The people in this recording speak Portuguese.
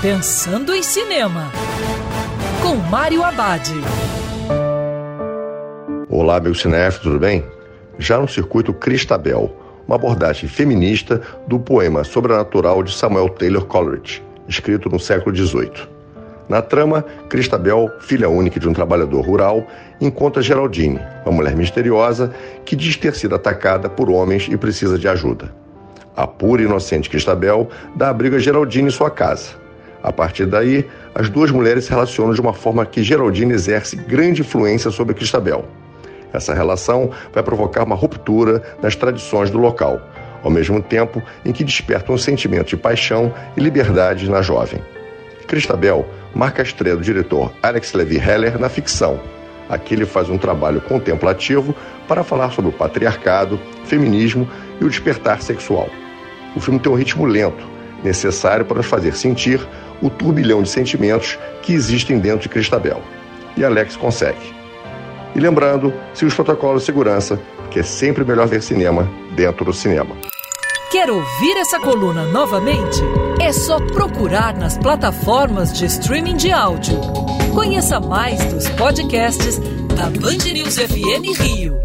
Pensando em Cinema, com Mário Abad. Olá, meu cinéfilo, tudo bem? Já no circuito Cristabel, uma abordagem feminista do poema Sobrenatural de Samuel Taylor Coleridge, escrito no século XVIII. Na trama, Cristabel, filha única de um trabalhador rural, encontra Geraldine, uma mulher misteriosa que diz ter sido atacada por homens e precisa de ajuda. A pura e inocente Cristabel dá abrigo a Geraldine em sua casa a partir daí, as duas mulheres se relacionam de uma forma que Geraldine exerce grande influência sobre Cristabel. Essa relação vai provocar uma ruptura nas tradições do local, ao mesmo tempo em que desperta um sentimento de paixão e liberdade na jovem. Cristabel marca a estreia do diretor Alex Levy Heller na ficção. Aqui ele faz um trabalho contemplativo para falar sobre o patriarcado, feminismo e o despertar sexual. O filme tem um ritmo lento, necessário para nos fazer sentir o turbilhão de sentimentos que existem dentro de Cristabel. E Alex consegue. E lembrando, se os protocolos de segurança, que é sempre melhor ver cinema dentro do cinema. Quer ouvir essa coluna novamente? É só procurar nas plataformas de streaming de áudio. Conheça mais dos podcasts da Band News FM Rio.